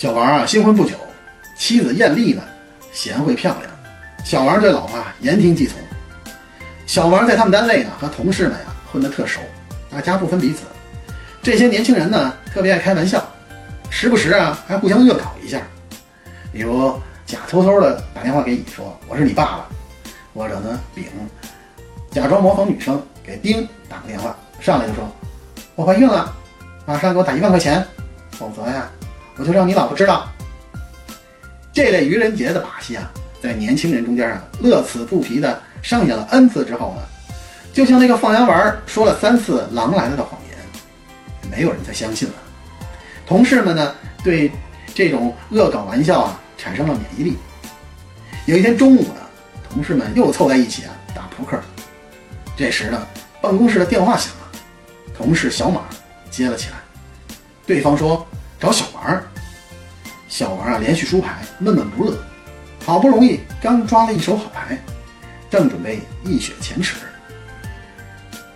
小王啊，新婚不久，妻子艳丽呢，贤惠漂亮。小王对老婆言听计从。小王在他们单位呢和同事们呀混得特熟，大家不分彼此。这些年轻人呢特别爱开玩笑，时不时啊还互相恶搞一下。比如甲偷偷的打电话给乙说我是你爸爸，或者呢丙假装模仿女生给丁打个电话，上来就说我怀孕了，马上给我打一万块钱，否则呀我就让你老婆知道。这类愚人节的把戏啊，在年轻人中间啊乐此不疲的上演了 N 次之后呢，就像那个放羊娃说了三次狼来了的谎言，没有人再相信了。同事们呢对这种恶搞玩笑啊产生了免疫力。有一天中午呢，同事们又凑在一起啊打扑克。这时呢，办公室的电话响了，同事小马接了起来，对方说找小王。小王啊连续输牌，闷闷不乐，好不容易刚抓了一手好牌，正准备一雪前耻。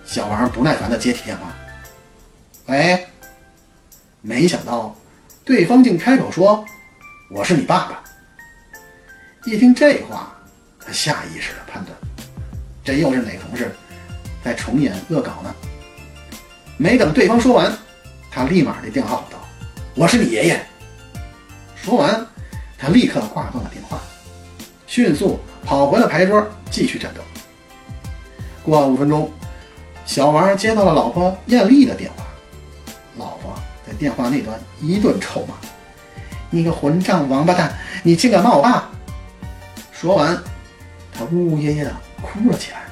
小王不耐烦地接起电话：“喂。”没想到对方竟开口说：“我是你爸爸。”一听这话，他下意识地判断，这又是哪个同事在重演恶搞呢？没等对方说完，他立马对电话吼道：“我是你爷爷！”说完，他立刻挂断了电话，迅速跑回了牌桌，继续战斗。过了五分钟，小王接到了老婆艳丽的电话，老婆在电话那端一顿臭骂：“你个混账王八蛋，你竟敢骂我爸！”说完，他呜呜咽咽的哭了起来。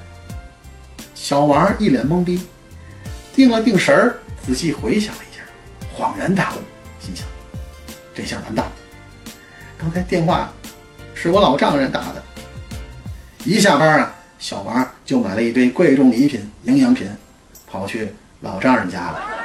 小王一脸懵逼，定了定神儿，仔细回想了一下，恍然大悟，心想：这下完蛋了。刚才电话是我老丈人打的。一下班啊，小王就买了一堆贵重礼品、营养品，跑去老丈人家了。